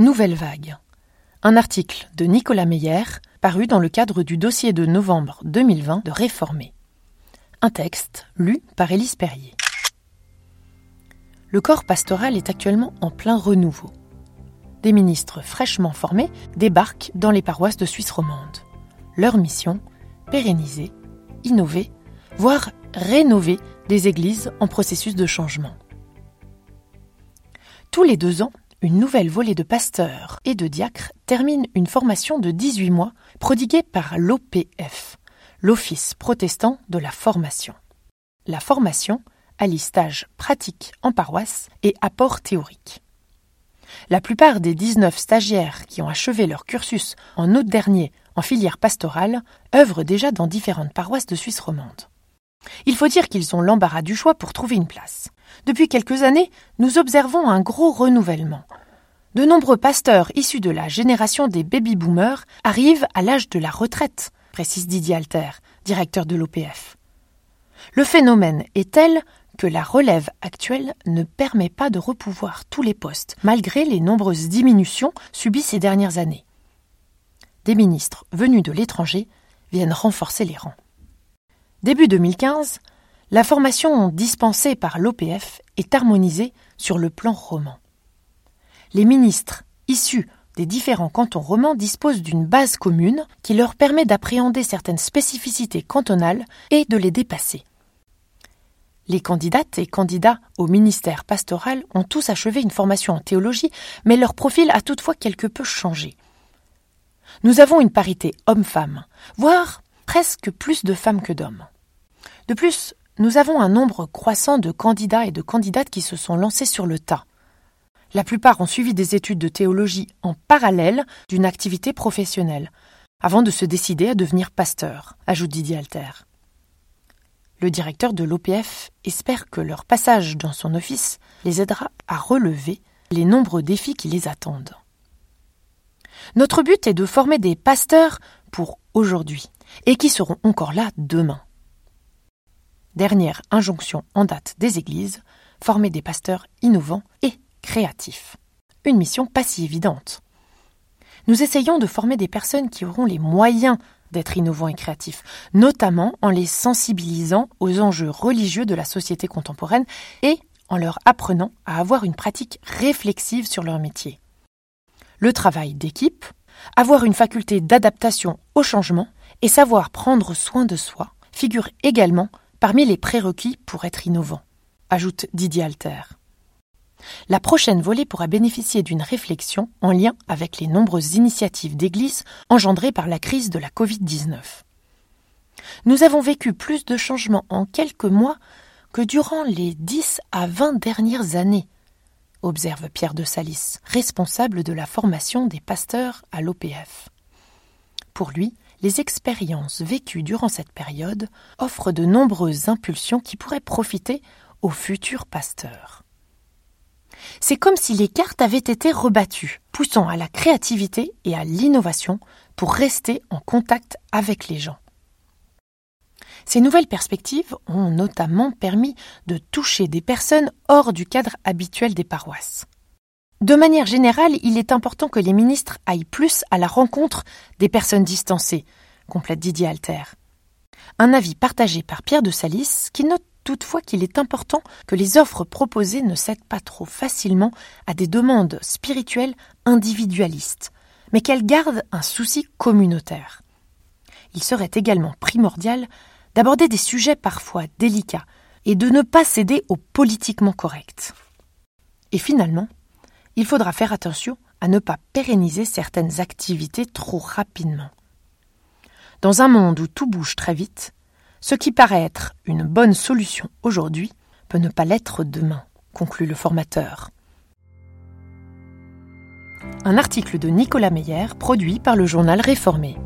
Nouvelle vague. Un article de Nicolas Meyer paru dans le cadre du dossier de novembre 2020 de Réformer. Un texte lu par Élise Perrier. Le corps pastoral est actuellement en plein renouveau. Des ministres fraîchement formés débarquent dans les paroisses de Suisse romande. Leur mission pérenniser, innover, voire rénover des églises en processus de changement. Tous les deux ans, une nouvelle volée de pasteurs et de diacres termine une formation de 18 mois prodiguée par l'OPF, l'Office protestant de la formation. La formation allie stage pratique en paroisse et apport théorique. La plupart des 19 stagiaires qui ont achevé leur cursus en août dernier en filière pastorale œuvrent déjà dans différentes paroisses de Suisse romande. Il faut dire qu'ils ont l'embarras du choix pour trouver une place. Depuis quelques années, nous observons un gros renouvellement. De nombreux pasteurs issus de la génération des baby-boomers arrivent à l'âge de la retraite, précise Didier Alter, directeur de l'OPF. Le phénomène est tel que la relève actuelle ne permet pas de repouvoir tous les postes, malgré les nombreuses diminutions subies ces dernières années. Des ministres venus de l'étranger viennent renforcer les rangs. Début 2015, la formation dispensée par l'OPF est harmonisée sur le plan roman. Les ministres issus des différents cantons romans disposent d'une base commune qui leur permet d'appréhender certaines spécificités cantonales et de les dépasser. Les candidates et candidats au ministère pastoral ont tous achevé une formation en théologie, mais leur profil a toutefois quelque peu changé. Nous avons une parité homme-femme, voire presque plus de femmes que d'hommes. De plus, nous avons un nombre croissant de candidats et de candidates qui se sont lancés sur le tas. La plupart ont suivi des études de théologie en parallèle d'une activité professionnelle, avant de se décider à devenir pasteur, ajoute Didier Alter. Le directeur de l'OPF espère que leur passage dans son office les aidera à relever les nombreux défis qui les attendent. Notre but est de former des pasteurs pour aujourd'hui et qui seront encore là demain. Dernière injonction en date des églises, former des pasteurs innovants et créatifs. Une mission pas si évidente. Nous essayons de former des personnes qui auront les moyens d'être innovants et créatifs, notamment en les sensibilisant aux enjeux religieux de la société contemporaine et en leur apprenant à avoir une pratique réflexive sur leur métier. Le travail d'équipe, avoir une faculté d'adaptation au changement et savoir prendre soin de soi figurent également parmi les prérequis pour être innovant, ajoute Didier Alter. La prochaine volée pourra bénéficier d'une réflexion en lien avec les nombreuses initiatives d'Église engendrées par la crise de la Covid-19. Nous avons vécu plus de changements en quelques mois que durant les dix à vingt dernières années, observe Pierre de Salis, responsable de la formation des pasteurs à l'OPF. Pour lui, les expériences vécues durant cette période offrent de nombreuses impulsions qui pourraient profiter aux futurs pasteurs. C'est comme si les cartes avaient été rebattues, poussant à la créativité et à l'innovation pour rester en contact avec les gens. Ces nouvelles perspectives ont notamment permis de toucher des personnes hors du cadre habituel des paroisses. De manière générale, il est important que les ministres aillent plus à la rencontre des personnes distancées, complète Didier Alter. Un avis partagé par Pierre de Salis, qui note toutefois qu'il est important que les offres proposées ne cèdent pas trop facilement à des demandes spirituelles individualistes, mais qu'elles gardent un souci communautaire. Il serait également primordial d'aborder des sujets parfois délicats et de ne pas céder au politiquement correct. Et finalement, il faudra faire attention à ne pas pérenniser certaines activités trop rapidement. Dans un monde où tout bouge très vite, ce qui paraît être une bonne solution aujourd'hui peut ne pas l'être demain, conclut le formateur. Un article de Nicolas Meyer produit par le journal Réformé.